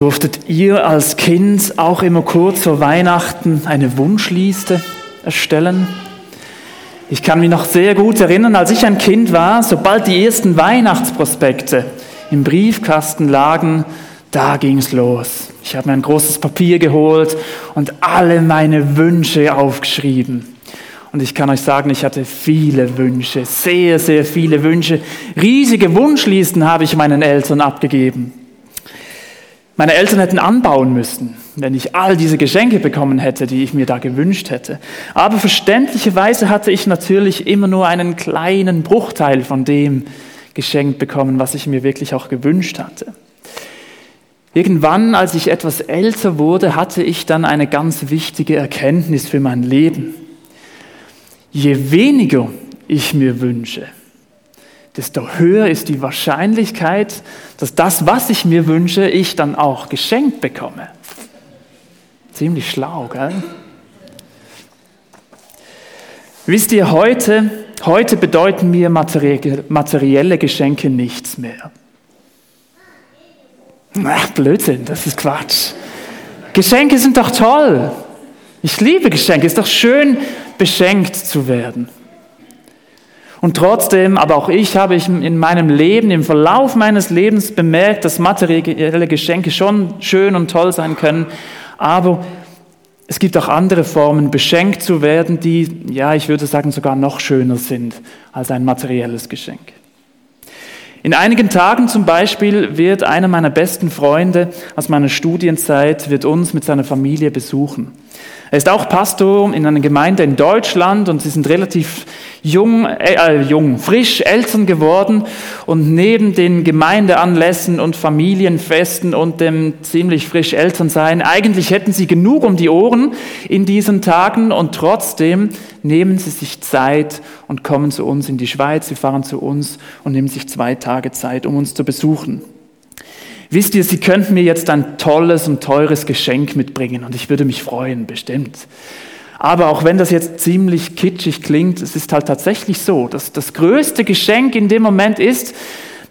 Durftet ihr als Kind auch immer kurz vor Weihnachten eine Wunschliste erstellen? Ich kann mich noch sehr gut erinnern, als ich ein Kind war, sobald die ersten Weihnachtsprospekte im Briefkasten lagen, da ging's los. Ich habe mir ein großes Papier geholt und alle meine Wünsche aufgeschrieben. Und ich kann euch sagen, ich hatte viele Wünsche, sehr, sehr viele Wünsche. Riesige Wunschlisten habe ich meinen Eltern abgegeben. Meine Eltern hätten anbauen müssen, wenn ich all diese Geschenke bekommen hätte, die ich mir da gewünscht hätte. Aber verständlicherweise hatte ich natürlich immer nur einen kleinen Bruchteil von dem geschenkt bekommen, was ich mir wirklich auch gewünscht hatte. Irgendwann, als ich etwas älter wurde, hatte ich dann eine ganz wichtige Erkenntnis für mein Leben. Je weniger ich mir wünsche, desto höher ist die Wahrscheinlichkeit, dass das, was ich mir wünsche, ich dann auch geschenkt bekomme. Ziemlich schlau, gell? Wisst ihr, heute, heute bedeuten mir materielle Geschenke nichts mehr. Ach, Blödsinn, das ist Quatsch. Geschenke sind doch toll. Ich liebe Geschenke. Es ist doch schön, beschenkt zu werden. Und trotzdem, aber auch ich habe ich in meinem Leben, im Verlauf meines Lebens bemerkt, dass materielle Geschenke schon schön und toll sein können, aber es gibt auch andere Formen, beschenkt zu werden, die, ja, ich würde sagen, sogar noch schöner sind als ein materielles Geschenk. In einigen Tagen zum Beispiel wird einer meiner besten Freunde aus meiner Studienzeit, wird uns mit seiner Familie besuchen. Er ist auch Pastor in einer Gemeinde in Deutschland und sie sind relativ jung, äh, äh, jung, frisch Eltern geworden und neben den Gemeindeanlässen und Familienfesten und dem ziemlich frisch Elternsein, eigentlich hätten sie genug um die Ohren in diesen Tagen und trotzdem nehmen sie sich Zeit und kommen zu uns in die Schweiz, sie fahren zu uns und nehmen sich zwei Tage Zeit, um uns zu besuchen. Wisst ihr, Sie könnten mir jetzt ein tolles und teures Geschenk mitbringen und ich würde mich freuen, bestimmt. Aber auch wenn das jetzt ziemlich kitschig klingt, es ist halt tatsächlich so, dass das größte Geschenk in dem Moment ist,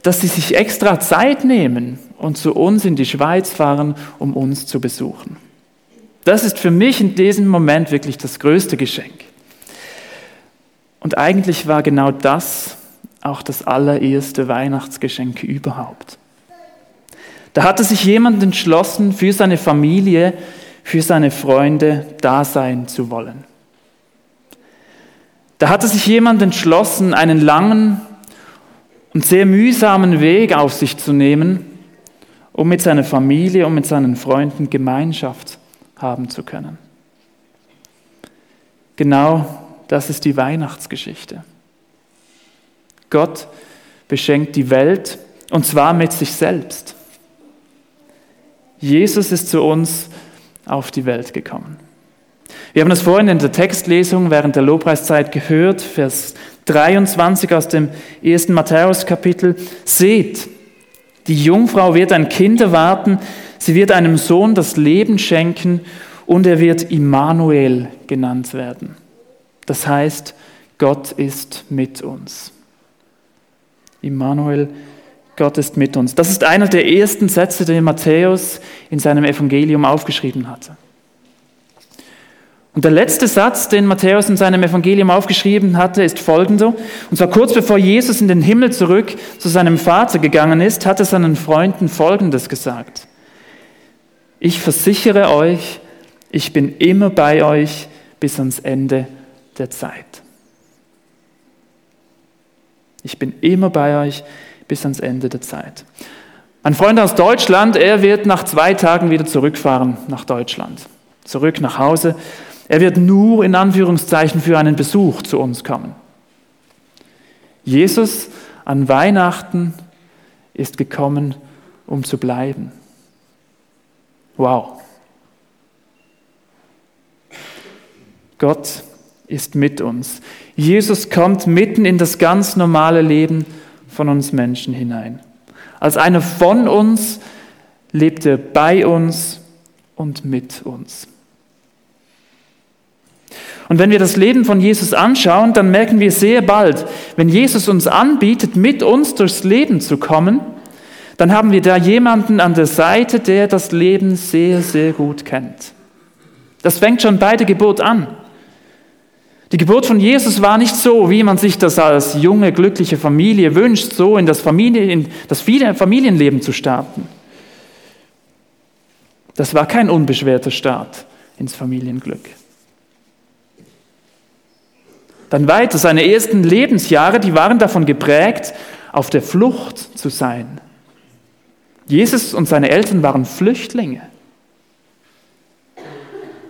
dass Sie sich extra Zeit nehmen und zu uns in die Schweiz fahren, um uns zu besuchen. Das ist für mich in diesem Moment wirklich das größte Geschenk. Und eigentlich war genau das auch das allererste Weihnachtsgeschenk überhaupt. Da hatte sich jemand entschlossen, für seine Familie, für seine Freunde da sein zu wollen. Da hatte sich jemand entschlossen, einen langen und sehr mühsamen Weg auf sich zu nehmen, um mit seiner Familie und mit seinen Freunden Gemeinschaft haben zu können. Genau das ist die Weihnachtsgeschichte. Gott beschenkt die Welt und zwar mit sich selbst. Jesus ist zu uns auf die Welt gekommen. Wir haben das vorhin in der Textlesung während der Lobpreiszeit gehört, Vers 23 aus dem ersten Matthäus-Kapitel. Seht, die Jungfrau wird ein Kind erwarten, sie wird einem Sohn das Leben schenken und er wird Immanuel genannt werden. Das heißt, Gott ist mit uns. Immanuel Gott ist mit uns. Das ist einer der ersten Sätze, den Matthäus in seinem Evangelium aufgeschrieben hatte. Und der letzte Satz, den Matthäus in seinem Evangelium aufgeschrieben hatte, ist folgender. Und zwar kurz bevor Jesus in den Himmel zurück zu seinem Vater gegangen ist, hat er seinen Freunden Folgendes gesagt. Ich versichere euch, ich bin immer bei euch bis ans Ende der Zeit. Ich bin immer bei euch bis ans Ende der Zeit. Ein Freund aus Deutschland, er wird nach zwei Tagen wieder zurückfahren nach Deutschland, zurück nach Hause. Er wird nur in Anführungszeichen für einen Besuch zu uns kommen. Jesus an Weihnachten ist gekommen, um zu bleiben. Wow. Gott ist mit uns. Jesus kommt mitten in das ganz normale Leben von uns Menschen hinein. Als einer von uns lebt er bei uns und mit uns. Und wenn wir das Leben von Jesus anschauen, dann merken wir sehr bald, wenn Jesus uns anbietet, mit uns durchs Leben zu kommen, dann haben wir da jemanden an der Seite, der das Leben sehr, sehr gut kennt. Das fängt schon bei der Geburt an. Die Geburt von Jesus war nicht so, wie man sich das als junge, glückliche Familie wünscht, so in das, Familie, in das Familienleben zu starten. Das war kein unbeschwerter Start ins Familienglück. Dann weiter, seine ersten Lebensjahre, die waren davon geprägt, auf der Flucht zu sein. Jesus und seine Eltern waren Flüchtlinge.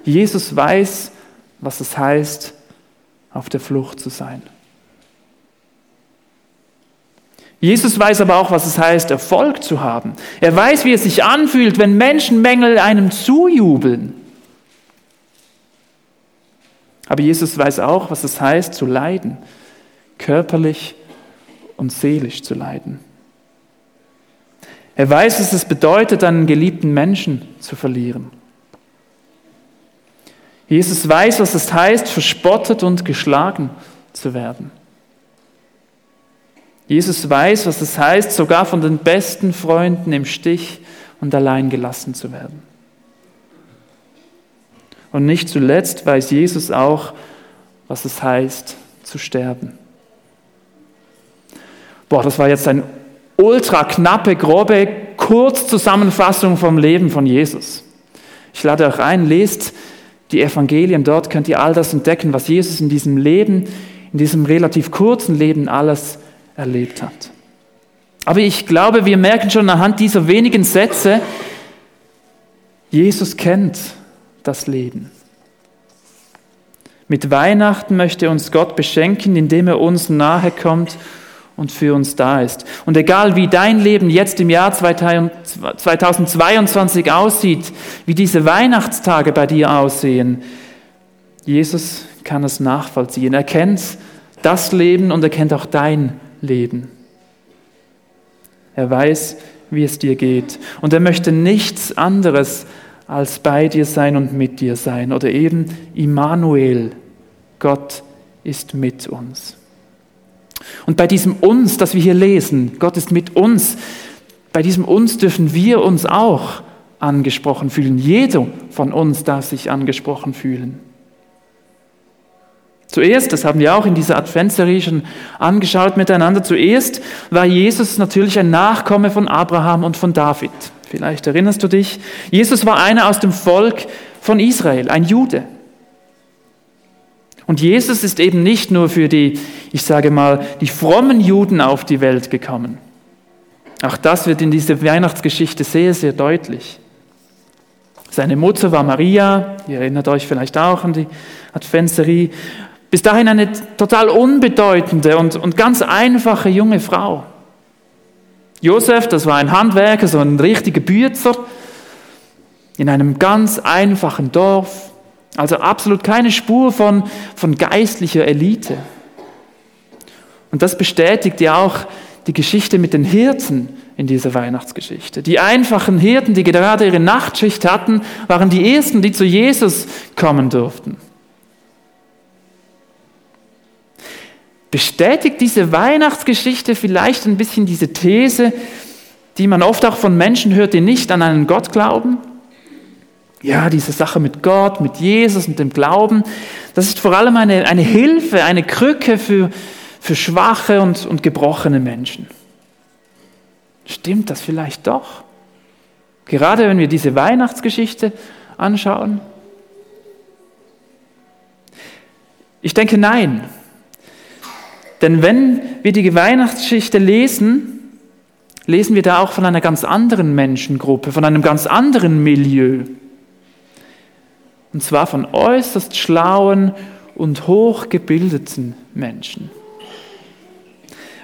Jesus weiß, was es heißt, auf der Flucht zu sein. Jesus weiß aber auch, was es heißt, Erfolg zu haben. Er weiß, wie es sich anfühlt, wenn Menschenmängel einem zujubeln. Aber Jesus weiß auch, was es heißt, zu leiden, körperlich und seelisch zu leiden. Er weiß, was es bedeutet, einen geliebten Menschen zu verlieren. Jesus weiß, was es heißt, verspottet und geschlagen zu werden. Jesus weiß, was es heißt, sogar von den besten Freunden im Stich und allein gelassen zu werden. Und nicht zuletzt weiß Jesus auch, was es heißt, zu sterben. Boah, das war jetzt eine ultra knappe, grobe Kurzzusammenfassung vom Leben von Jesus. Ich lade euch ein, lest die Evangelien, dort könnt ihr all das entdecken, was Jesus in diesem Leben, in diesem relativ kurzen Leben alles erlebt hat. Aber ich glaube, wir merken schon anhand dieser wenigen Sätze, Jesus kennt das Leben. Mit Weihnachten möchte uns Gott beschenken, indem er uns nahe kommt und für uns da ist. Und egal wie dein Leben jetzt im Jahr 2022 aussieht, wie diese Weihnachtstage bei dir aussehen, Jesus kann es nachvollziehen. Er kennt das Leben und er kennt auch dein Leben. Er weiß, wie es dir geht. Und er möchte nichts anderes als bei dir sein und mit dir sein. Oder eben Immanuel, Gott ist mit uns. Und bei diesem uns, das wir hier lesen, Gott ist mit uns, bei diesem uns dürfen wir uns auch angesprochen fühlen. Jeder von uns darf sich angesprochen fühlen. Zuerst, das haben wir auch in dieser Adventserie schon angeschaut miteinander, zuerst war Jesus natürlich ein Nachkomme von Abraham und von David. Vielleicht erinnerst du dich. Jesus war einer aus dem Volk von Israel, ein Jude. Und Jesus ist eben nicht nur für die, ich sage mal, die frommen Juden auf die Welt gekommen. Auch das wird in dieser Weihnachtsgeschichte sehr, sehr deutlich. Seine Mutter war Maria, ihr erinnert euch vielleicht auch an die Adventserie, bis dahin eine total unbedeutende und, und ganz einfache junge Frau. Josef, das war ein Handwerker, so ein richtiger Bützer, in einem ganz einfachen Dorf, also absolut keine Spur von, von geistlicher Elite. Und das bestätigt ja auch die Geschichte mit den Hirten in dieser Weihnachtsgeschichte. Die einfachen Hirten, die gerade ihre Nachtschicht hatten, waren die ersten, die zu Jesus kommen durften. Bestätigt diese Weihnachtsgeschichte vielleicht ein bisschen diese These, die man oft auch von Menschen hört, die nicht an einen Gott glauben? Ja, diese Sache mit Gott, mit Jesus und dem Glauben, das ist vor allem eine, eine Hilfe, eine Krücke für, für schwache und, und gebrochene Menschen. Stimmt das vielleicht doch? Gerade wenn wir diese Weihnachtsgeschichte anschauen? Ich denke nein. Denn wenn wir die Weihnachtsgeschichte lesen, lesen wir da auch von einer ganz anderen Menschengruppe, von einem ganz anderen Milieu. Und zwar von äußerst schlauen und hochgebildeten Menschen.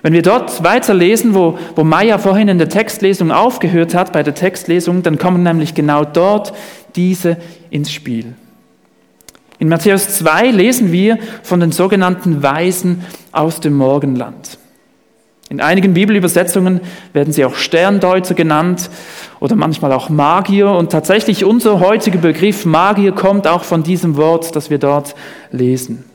Wenn wir dort weiterlesen, wo, wo Maya vorhin in der Textlesung aufgehört hat, bei der Textlesung, dann kommen nämlich genau dort diese ins Spiel. In Matthäus 2 lesen wir von den sogenannten Weisen aus dem Morgenland. In einigen Bibelübersetzungen werden sie auch Sterndeuter genannt oder manchmal auch Magier. Und tatsächlich unser heutiger Begriff Magier kommt auch von diesem Wort, das wir dort lesen.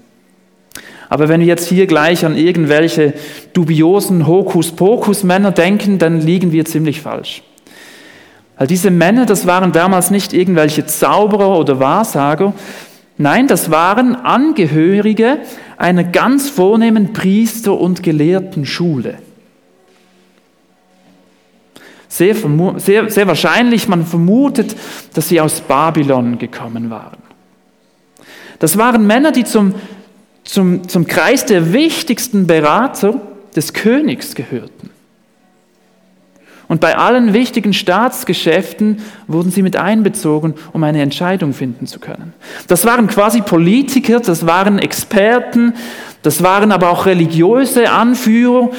Aber wenn wir jetzt hier gleich an irgendwelche dubiosen Hokuspokus-Männer denken, dann liegen wir ziemlich falsch. Weil diese Männer, das waren damals nicht irgendwelche Zauberer oder Wahrsager, nein, das waren Angehörige einer ganz vornehmen Priester- und Gelehrtenschule. Sehr, sehr, sehr wahrscheinlich, man vermutet, dass sie aus Babylon gekommen waren. Das waren Männer, die zum, zum, zum Kreis der wichtigsten Berater des Königs gehörten. Und bei allen wichtigen Staatsgeschäften wurden sie mit einbezogen, um eine Entscheidung finden zu können. Das waren quasi Politiker, das waren Experten, das waren aber auch religiöse Anführer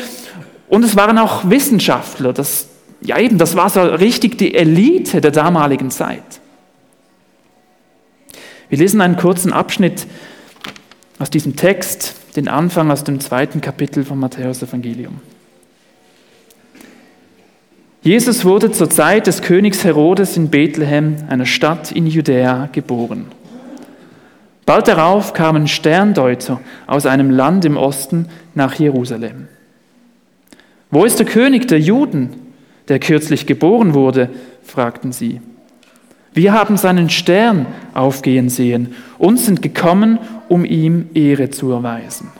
und es waren auch Wissenschaftler. Das, ja eben, das war so richtig die Elite der damaligen Zeit. Wir lesen einen kurzen Abschnitt aus diesem Text, den Anfang aus dem zweiten Kapitel vom Matthäus Evangelium. Jesus wurde zur Zeit des Königs Herodes in Bethlehem, einer Stadt in Judäa, geboren. Bald darauf kamen Sterndeuter aus einem Land im Osten nach Jerusalem. Wo ist der König der Juden, der kürzlich geboren wurde? fragten sie. Wir haben seinen Stern aufgehen sehen und sind gekommen, um ihm Ehre zu erweisen.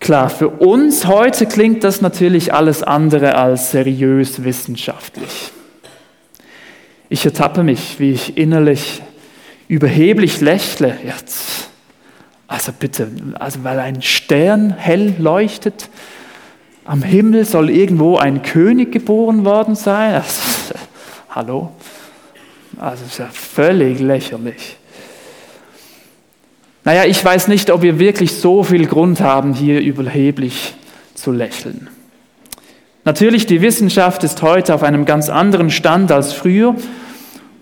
Klar, für uns heute klingt das natürlich alles andere als seriös wissenschaftlich. Ich ertappe mich, wie ich innerlich überheblich lächle jetzt. Also bitte, also weil ein Stern hell leuchtet, am Himmel soll irgendwo ein König geboren worden sein. Also, hallo? Also ist ja völlig lächerlich. Naja, ich weiß nicht, ob wir wirklich so viel Grund haben, hier überheblich zu lächeln. Natürlich, die Wissenschaft ist heute auf einem ganz anderen Stand als früher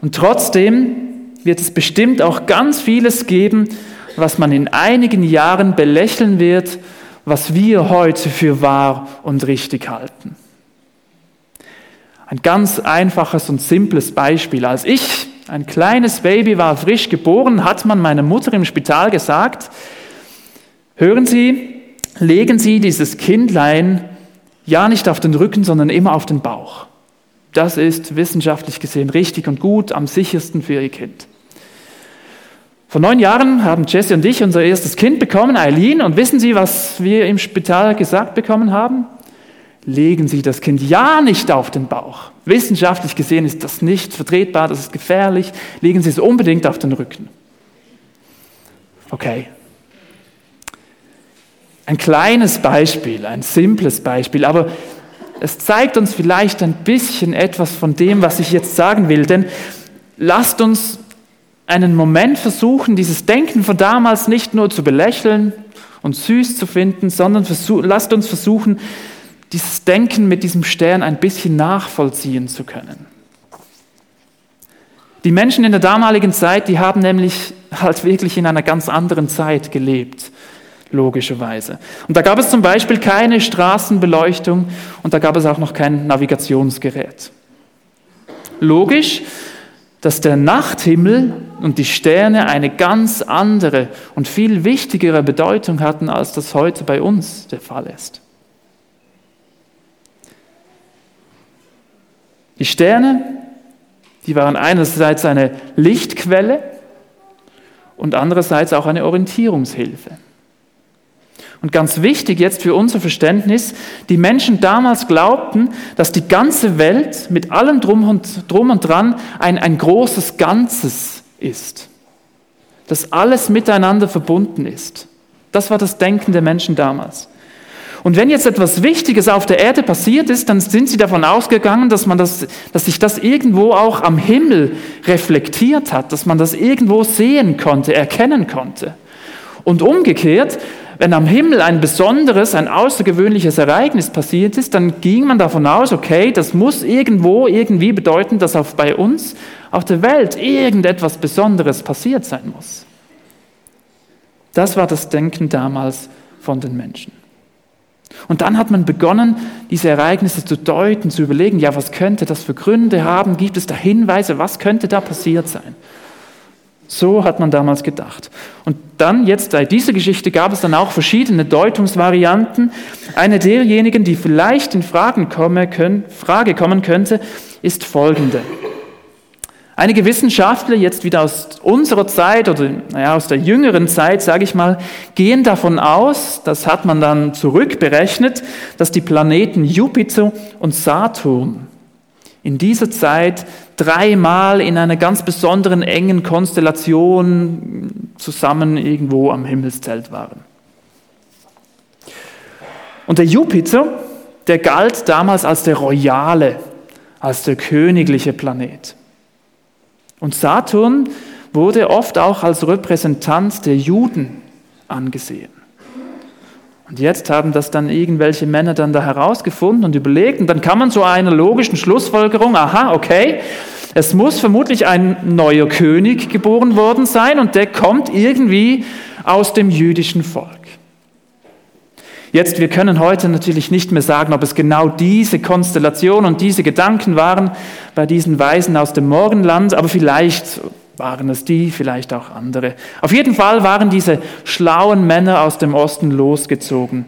und trotzdem wird es bestimmt auch ganz vieles geben, was man in einigen Jahren belächeln wird, was wir heute für wahr und richtig halten. Ein ganz einfaches und simples Beispiel. Als ich ein kleines Baby war frisch geboren, hat man meiner Mutter im Spital gesagt, hören Sie, legen Sie dieses Kindlein ja nicht auf den Rücken, sondern immer auf den Bauch. Das ist wissenschaftlich gesehen richtig und gut, am sichersten für Ihr Kind. Vor neun Jahren haben Jesse und ich unser erstes Kind bekommen, Eileen, und wissen Sie, was wir im Spital gesagt bekommen haben? legen Sie das Kind ja nicht auf den Bauch. Wissenschaftlich gesehen ist das nicht vertretbar, das ist gefährlich. Legen Sie es unbedingt auf den Rücken. Okay. Ein kleines Beispiel, ein simples Beispiel, aber es zeigt uns vielleicht ein bisschen etwas von dem, was ich jetzt sagen will. Denn lasst uns einen Moment versuchen, dieses Denken von damals nicht nur zu belächeln und süß zu finden, sondern lasst uns versuchen, dieses Denken mit diesem Stern ein bisschen nachvollziehen zu können. Die Menschen in der damaligen Zeit, die haben nämlich halt wirklich in einer ganz anderen Zeit gelebt, logischerweise. Und da gab es zum Beispiel keine Straßenbeleuchtung und da gab es auch noch kein Navigationsgerät. Logisch, dass der Nachthimmel und die Sterne eine ganz andere und viel wichtigere Bedeutung hatten, als das heute bei uns der Fall ist. Die Sterne, die waren einerseits eine Lichtquelle und andererseits auch eine Orientierungshilfe. Und ganz wichtig jetzt für unser Verständnis, die Menschen damals glaubten, dass die ganze Welt mit allem drum und, drum und dran ein, ein großes Ganzes ist. Dass alles miteinander verbunden ist. Das war das Denken der Menschen damals. Und wenn jetzt etwas Wichtiges auf der Erde passiert ist, dann sind sie davon ausgegangen, dass, man das, dass sich das irgendwo auch am Himmel reflektiert hat, dass man das irgendwo sehen konnte, erkennen konnte. Und umgekehrt, wenn am Himmel ein besonderes, ein außergewöhnliches Ereignis passiert ist, dann ging man davon aus, okay, das muss irgendwo irgendwie bedeuten, dass auch bei uns auf der Welt irgendetwas Besonderes passiert sein muss. Das war das Denken damals von den Menschen. Und dann hat man begonnen, diese Ereignisse zu deuten, zu überlegen, ja, was könnte das für Gründe haben? Gibt es da Hinweise? Was könnte da passiert sein? So hat man damals gedacht. Und dann, jetzt bei dieser Geschichte, gab es dann auch verschiedene Deutungsvarianten. Eine derjenigen, die vielleicht in Fragen komme, können, Frage kommen könnte, ist folgende. Einige Wissenschaftler, jetzt wieder aus unserer Zeit oder naja, aus der jüngeren Zeit, sage ich mal, gehen davon aus, das hat man dann zurückberechnet, dass die Planeten Jupiter und Saturn in dieser Zeit dreimal in einer ganz besonderen engen Konstellation zusammen irgendwo am Himmelszelt waren. Und der Jupiter, der galt damals als der royale, als der königliche Planet. Und Saturn wurde oft auch als Repräsentant der Juden angesehen. Und jetzt haben das dann irgendwelche Männer dann da herausgefunden und überlegt. Und dann kann man zu einer logischen Schlussfolgerung, aha, okay, es muss vermutlich ein neuer König geboren worden sein und der kommt irgendwie aus dem jüdischen Volk. Jetzt, wir können heute natürlich nicht mehr sagen, ob es genau diese Konstellation und diese Gedanken waren bei diesen Weisen aus dem Morgenland, aber vielleicht waren es die, vielleicht auch andere. Auf jeden Fall waren diese schlauen Männer aus dem Osten losgezogen.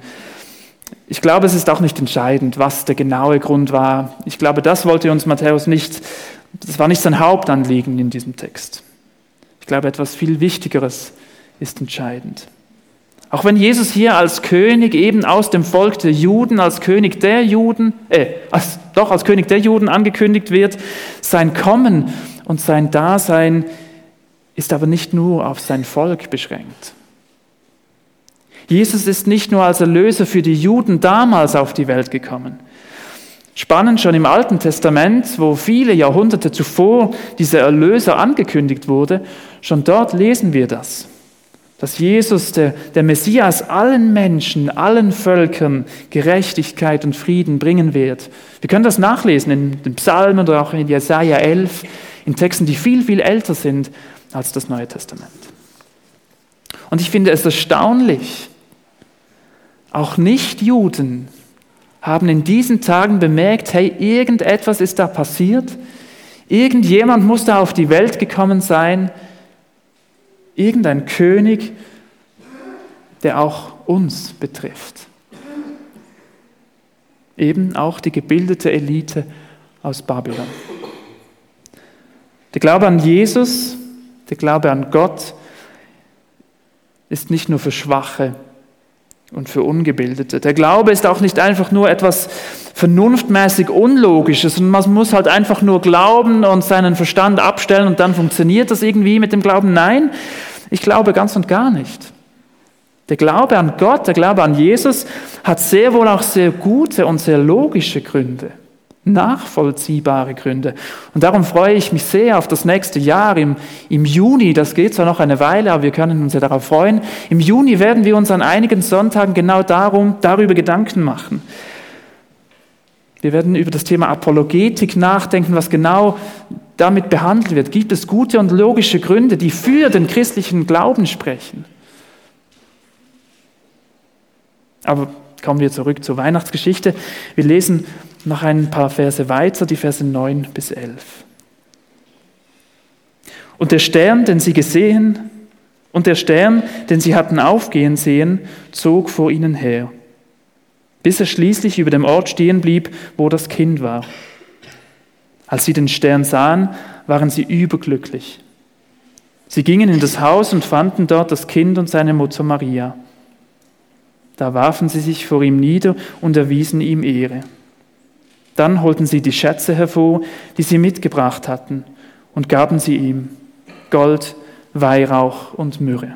Ich glaube, es ist auch nicht entscheidend, was der genaue Grund war. Ich glaube, das wollte uns Matthäus nicht, das war nicht sein Hauptanliegen in diesem Text. Ich glaube, etwas viel Wichtigeres ist entscheidend. Auch wenn Jesus hier als König eben aus dem Volk der Juden, als König der Juden, äh, als, doch als König der Juden angekündigt wird, sein Kommen und sein Dasein ist aber nicht nur auf sein Volk beschränkt. Jesus ist nicht nur als Erlöser für die Juden damals auf die Welt gekommen. Spannend schon im Alten Testament, wo viele Jahrhunderte zuvor dieser Erlöser angekündigt wurde, schon dort lesen wir das dass Jesus, der, der Messias, allen Menschen, allen Völkern Gerechtigkeit und Frieden bringen wird. Wir können das nachlesen in den Psalmen oder auch in Jesaja 11, in Texten, die viel, viel älter sind als das Neue Testament. Und ich finde es erstaunlich, auch Nichtjuden haben in diesen Tagen bemerkt, hey, irgendetwas ist da passiert, irgendjemand muss da auf die Welt gekommen sein, irgendein König, der auch uns betrifft. Eben auch die gebildete Elite aus Babylon. Der Glaube an Jesus, der Glaube an Gott ist nicht nur für Schwache und für Ungebildete. Der Glaube ist auch nicht einfach nur etwas vernunftmäßig Unlogisches und man muss halt einfach nur glauben und seinen Verstand abstellen und dann funktioniert das irgendwie mit dem Glauben. Nein, ich glaube ganz und gar nicht. Der Glaube an Gott, der Glaube an Jesus hat sehr wohl auch sehr gute und sehr logische Gründe, nachvollziehbare Gründe. Und darum freue ich mich sehr auf das nächste Jahr im, im Juni. Das geht zwar noch eine Weile, aber wir können uns ja darauf freuen. Im Juni werden wir uns an einigen Sonntagen genau darum, darüber Gedanken machen. Wir werden über das Thema Apologetik nachdenken, was genau damit behandelt wird. Gibt es gute und logische Gründe, die für den christlichen Glauben sprechen? Aber kommen wir zurück zur Weihnachtsgeschichte. Wir lesen noch ein paar Verse weiter, die Verse 9 bis 11. Und der Stern, den sie gesehen, und der Stern, den sie hatten aufgehen sehen, zog vor ihnen her, bis er schließlich über dem Ort stehen blieb, wo das Kind war. Als sie den Stern sahen, waren sie überglücklich. Sie gingen in das Haus und fanden dort das Kind und seine Mutter Maria. Da warfen sie sich vor ihm nieder und erwiesen ihm Ehre. Dann holten sie die Schätze hervor, die sie mitgebracht hatten, und gaben sie ihm Gold, Weihrauch und Myrrhe.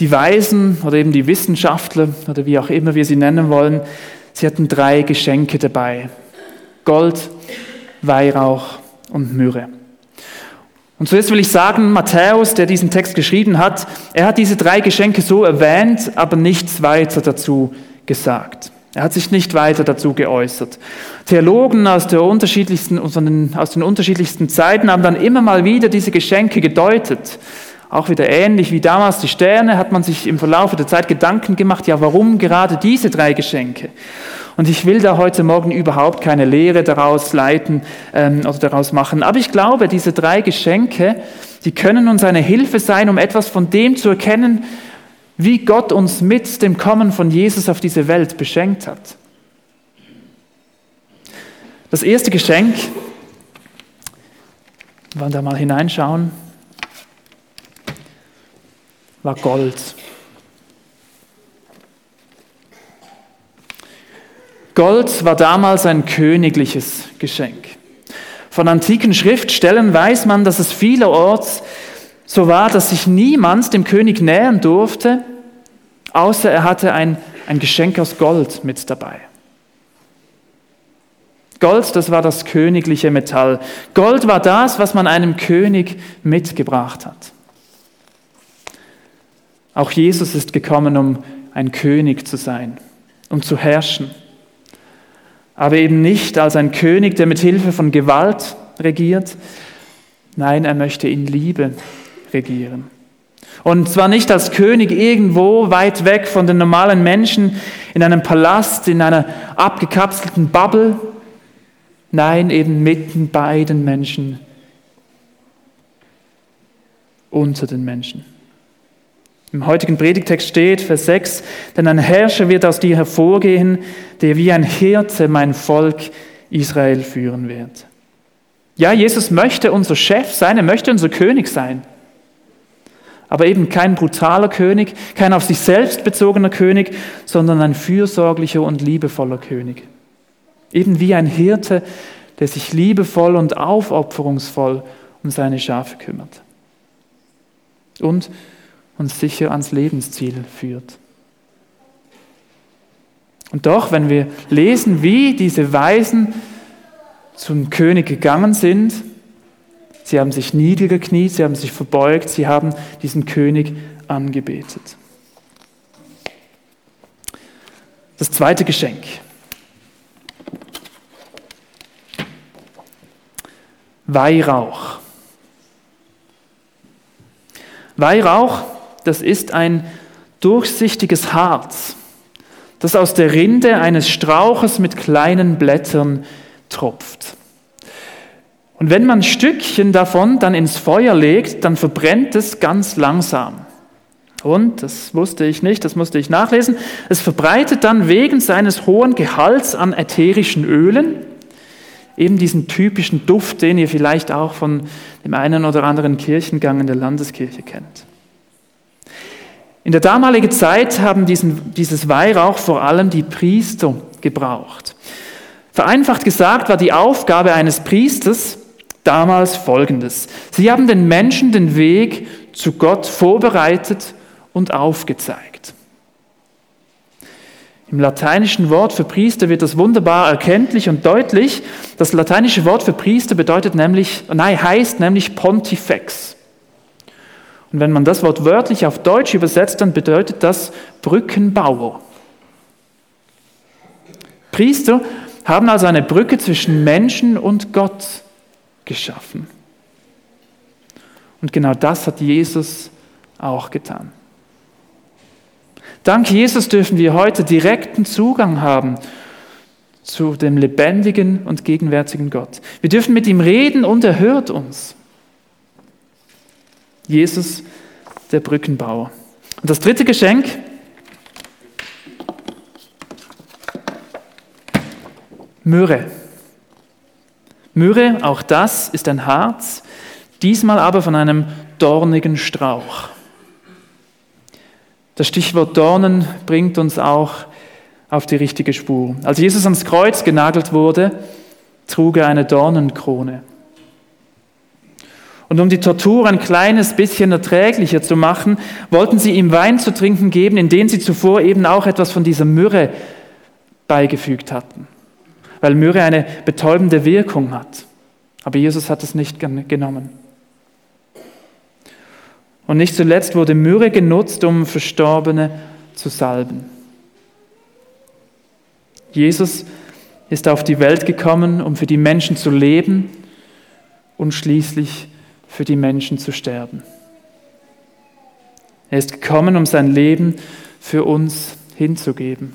Die Weisen oder eben die Wissenschaftler oder wie auch immer wir sie nennen wollen, sie hatten drei Geschenke dabei. Gold, Weihrauch und Myrrhe. Und zuerst will ich sagen, Matthäus, der diesen Text geschrieben hat, er hat diese drei Geschenke so erwähnt, aber nichts weiter dazu gesagt. Er hat sich nicht weiter dazu geäußert. Theologen aus, der unterschiedlichsten, aus den unterschiedlichsten Zeiten haben dann immer mal wieder diese Geschenke gedeutet. Auch wieder ähnlich wie damals die Sterne hat man sich im Verlauf der Zeit Gedanken gemacht, ja, warum gerade diese drei Geschenke? Und ich will da heute Morgen überhaupt keine Lehre daraus leiten ähm, oder daraus machen. Aber ich glaube, diese drei Geschenke, die können uns eine Hilfe sein, um etwas von dem zu erkennen, wie Gott uns mit dem Kommen von Jesus auf diese Welt beschenkt hat. Das erste Geschenk, wir wollen da mal hineinschauen, war Gold. Gold war damals ein königliches Geschenk. Von antiken Schriftstellen weiß man, dass es vielerorts so war, dass sich niemand dem König nähern durfte, außer er hatte ein, ein Geschenk aus Gold mit dabei. Gold, das war das königliche Metall. Gold war das, was man einem König mitgebracht hat. Auch Jesus ist gekommen, um ein König zu sein, um zu herrschen. Aber eben nicht als ein König, der mit Hilfe von Gewalt regiert. Nein, er möchte in Liebe regieren. Und zwar nicht als König irgendwo weit weg von den normalen Menschen in einem Palast, in einer abgekapselten Bubble. Nein, eben mitten bei den Menschen, unter den Menschen. Im heutigen Predigtext steht, Vers 6, denn ein Herrscher wird aus dir hervorgehen, der wie ein Hirte mein Volk Israel führen wird. Ja, Jesus möchte unser Chef sein, er möchte unser König sein aber eben kein brutaler König, kein auf sich selbst bezogener König, sondern ein fürsorglicher und liebevoller König. Eben wie ein Hirte, der sich liebevoll und aufopferungsvoll um seine Schafe kümmert und uns sicher ans Lebensziel führt. Und doch, wenn wir lesen, wie diese Weisen zum König gegangen sind, Sie haben sich niedergekniet, sie haben sich verbeugt, sie haben diesen König angebetet. Das zweite Geschenk. Weihrauch. Weihrauch, das ist ein durchsichtiges Harz, das aus der Rinde eines Strauches mit kleinen Blättern tropft. Und wenn man Stückchen davon dann ins Feuer legt, dann verbrennt es ganz langsam. Und, das wusste ich nicht, das musste ich nachlesen, es verbreitet dann wegen seines hohen Gehalts an ätherischen Ölen eben diesen typischen Duft, den ihr vielleicht auch von dem einen oder anderen Kirchengang in der Landeskirche kennt. In der damaligen Zeit haben diesen, dieses Weihrauch vor allem die Priester gebraucht. Vereinfacht gesagt war die Aufgabe eines Priesters, damals Folgendes. Sie haben den Menschen den Weg zu Gott vorbereitet und aufgezeigt. Im lateinischen Wort für Priester wird das wunderbar erkenntlich und deutlich. Das lateinische Wort für Priester bedeutet nämlich, nein, heißt nämlich Pontifex. Und wenn man das Wort wörtlich auf Deutsch übersetzt, dann bedeutet das Brückenbauer. Priester haben also eine Brücke zwischen Menschen und Gott geschaffen. Und genau das hat Jesus auch getan. Dank Jesus dürfen wir heute direkten Zugang haben zu dem lebendigen und gegenwärtigen Gott. Wir dürfen mit ihm reden und er hört uns. Jesus, der Brückenbauer. Und das dritte Geschenk, Myrrhe. Myrrhe, auch das ist ein Harz, diesmal aber von einem dornigen Strauch. Das Stichwort Dornen bringt uns auch auf die richtige Spur. Als Jesus ans Kreuz genagelt wurde, trug er eine Dornenkrone. Und um die Tortur ein kleines bisschen erträglicher zu machen, wollten sie ihm Wein zu trinken geben, in den sie zuvor eben auch etwas von dieser Myrrhe beigefügt hatten weil Myrrhe eine betäubende Wirkung hat. Aber Jesus hat es nicht genommen. Und nicht zuletzt wurde Myrrhe genutzt, um Verstorbene zu salben. Jesus ist auf die Welt gekommen, um für die Menschen zu leben und schließlich für die Menschen zu sterben. Er ist gekommen, um sein Leben für uns hinzugeben.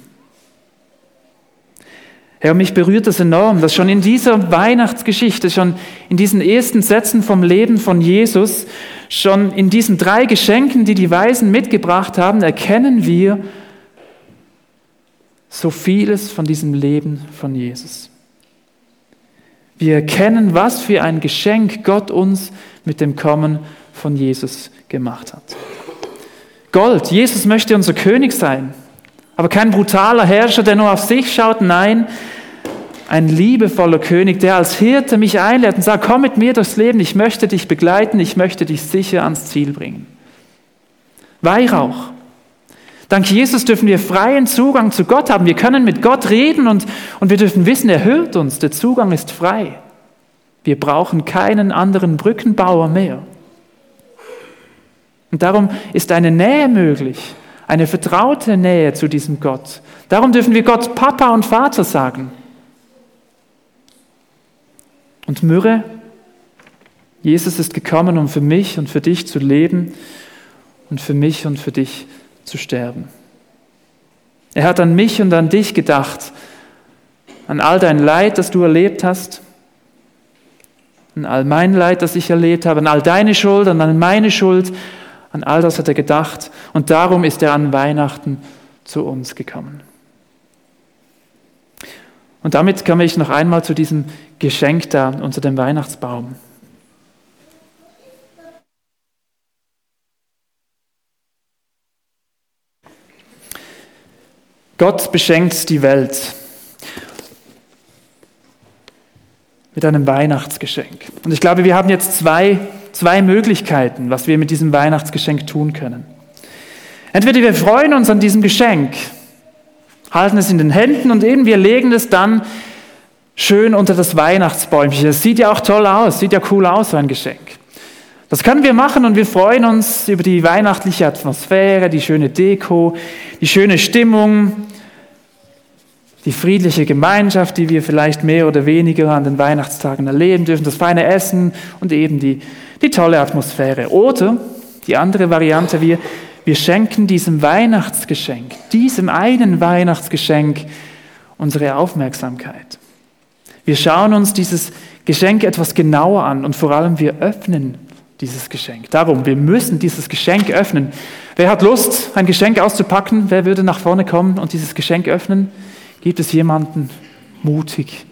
Herr, mich berührt das enorm, dass schon in dieser Weihnachtsgeschichte, schon in diesen ersten Sätzen vom Leben von Jesus, schon in diesen drei Geschenken, die die Weisen mitgebracht haben, erkennen wir so vieles von diesem Leben von Jesus. Wir erkennen, was für ein Geschenk Gott uns mit dem Kommen von Jesus gemacht hat. Gold, Jesus möchte unser König sein, aber kein brutaler Herrscher, der nur auf sich schaut, nein, ein liebevoller König, der als Hirte mich einlädt und sagt, komm mit mir durchs Leben, ich möchte dich begleiten, ich möchte dich sicher ans Ziel bringen. Weihrauch. Dank Jesus dürfen wir freien Zugang zu Gott haben. Wir können mit Gott reden und, und wir dürfen wissen, er hört uns. Der Zugang ist frei. Wir brauchen keinen anderen Brückenbauer mehr. Und darum ist eine Nähe möglich, eine vertraute Nähe zu diesem Gott. Darum dürfen wir Gott Papa und Vater sagen. Und Myrrhe, Jesus ist gekommen, um für mich und für dich zu leben und für mich und für dich zu sterben. Er hat an mich und an dich gedacht, an all dein Leid, das du erlebt hast, an all mein Leid, das ich erlebt habe, an all deine Schuld, an meine Schuld, an all das hat er gedacht und darum ist er an Weihnachten zu uns gekommen. Und damit komme ich noch einmal zu diesem Geschenk da unter dem Weihnachtsbaum. Gott beschenkt die Welt mit einem Weihnachtsgeschenk. Und ich glaube, wir haben jetzt zwei, zwei Möglichkeiten, was wir mit diesem Weihnachtsgeschenk tun können. Entweder wir freuen uns an diesem Geschenk halten es in den Händen und eben wir legen es dann schön unter das Weihnachtsbäumchen. Es sieht ja auch toll aus, sieht ja cool aus, so ein Geschenk. Das können wir machen und wir freuen uns über die weihnachtliche Atmosphäre, die schöne Deko, die schöne Stimmung, die friedliche Gemeinschaft, die wir vielleicht mehr oder weniger an den Weihnachtstagen erleben dürfen, das feine Essen und eben die, die tolle Atmosphäre. Oder die andere Variante, wir, wir schenken diesem Weihnachtsgeschenk, diesem einen Weihnachtsgeschenk unsere Aufmerksamkeit. Wir schauen uns dieses Geschenk etwas genauer an und vor allem wir öffnen dieses Geschenk. Darum, wir müssen dieses Geschenk öffnen. Wer hat Lust, ein Geschenk auszupacken? Wer würde nach vorne kommen und dieses Geschenk öffnen? Gibt es jemanden mutig?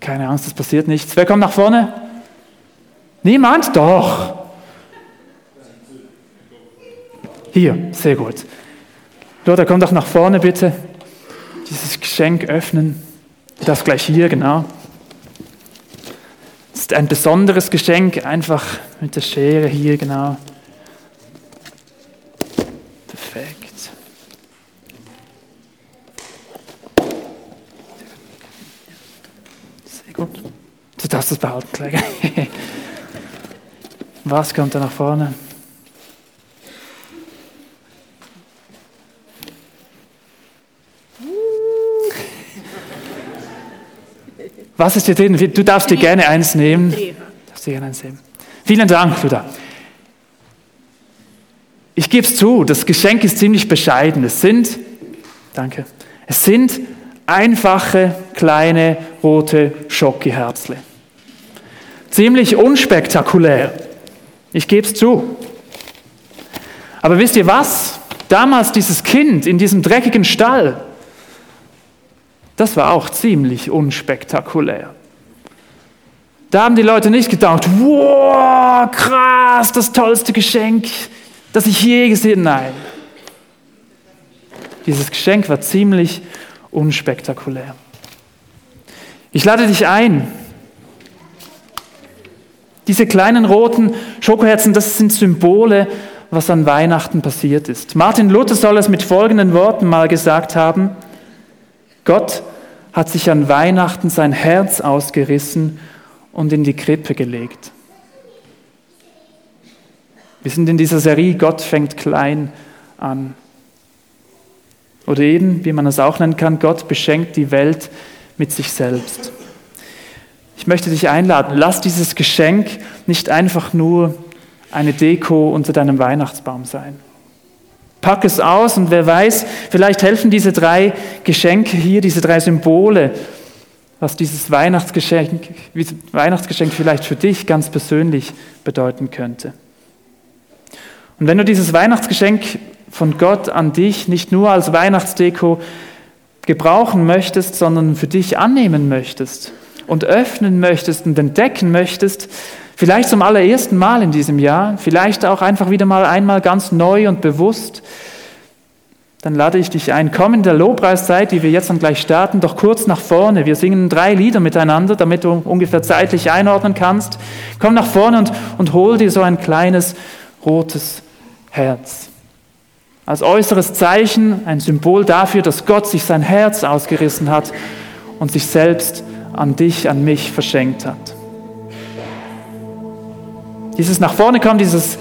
Keine Angst, das passiert nichts. Wer kommt nach vorne? Niemand? Doch. Hier, sehr gut. Lothar, komm doch nach vorne bitte. Dieses Geschenk öffnen. Das gleich hier, genau. Das ist ein besonderes Geschenk, einfach mit der Schere hier, genau. Perfekt. Sehr gut. Du darfst es behalten, gleich. Was kommt da nach vorne? Was ist dir drin? Du darfst dir gerne eins nehmen. Darfst dir gerne eins nehmen. Vielen Dank, Luda. Ich gebe es zu, das Geschenk ist ziemlich bescheiden. Es sind, danke, es sind einfache, kleine, rote Schokiherzle. Ziemlich unspektakulär. Ich gebe es zu. Aber wisst ihr was? Damals dieses Kind in diesem dreckigen Stall, das war auch ziemlich unspektakulär. Da haben die Leute nicht gedacht, wow, krass, das tollste Geschenk, das ich je gesehen habe. Nein. Dieses Geschenk war ziemlich unspektakulär. Ich lade dich ein. Diese kleinen roten Schokoherzen, das sind Symbole, was an Weihnachten passiert ist. Martin Luther soll es mit folgenden Worten mal gesagt haben. Gott hat sich an Weihnachten sein Herz ausgerissen und in die Krippe gelegt. Wir sind in dieser Serie Gott fängt klein an. Oder eben, wie man es auch nennen kann, Gott beschenkt die Welt mit sich selbst. Ich möchte dich einladen, lass dieses Geschenk nicht einfach nur eine Deko unter deinem Weihnachtsbaum sein. Pack es aus und wer weiß, vielleicht helfen diese drei Geschenke hier, diese drei Symbole, was dieses Weihnachtsgeschenk, Weihnachtsgeschenk vielleicht für dich ganz persönlich bedeuten könnte. Und wenn du dieses Weihnachtsgeschenk von Gott an dich nicht nur als Weihnachtsdeko gebrauchen möchtest, sondern für dich annehmen möchtest und öffnen möchtest und entdecken möchtest, vielleicht zum allerersten Mal in diesem Jahr, vielleicht auch einfach wieder mal einmal ganz neu und bewusst, dann lade ich dich ein, komm in der Lobpreiszeit, die wir jetzt dann gleich starten, doch kurz nach vorne. Wir singen drei Lieder miteinander, damit du ungefähr zeitlich einordnen kannst. Komm nach vorne und, und hol dir so ein kleines rotes Herz. Als äußeres Zeichen, ein Symbol dafür, dass Gott sich sein Herz ausgerissen hat und sich selbst an dich, an mich verschenkt hat. Dieses nach vorne kommen, dieses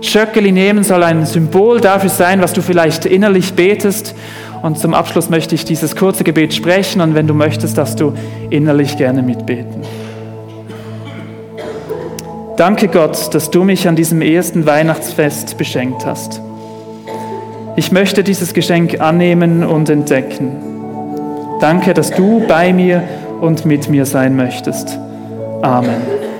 Schöckeli nehmen soll ein Symbol dafür sein, was du vielleicht innerlich betest. Und zum Abschluss möchte ich dieses kurze Gebet sprechen und wenn du möchtest, dass du innerlich gerne mitbeten. Danke Gott, dass du mich an diesem ersten Weihnachtsfest beschenkt hast. Ich möchte dieses Geschenk annehmen und entdecken. Danke, dass du bei mir und mit mir sein möchtest. Amen.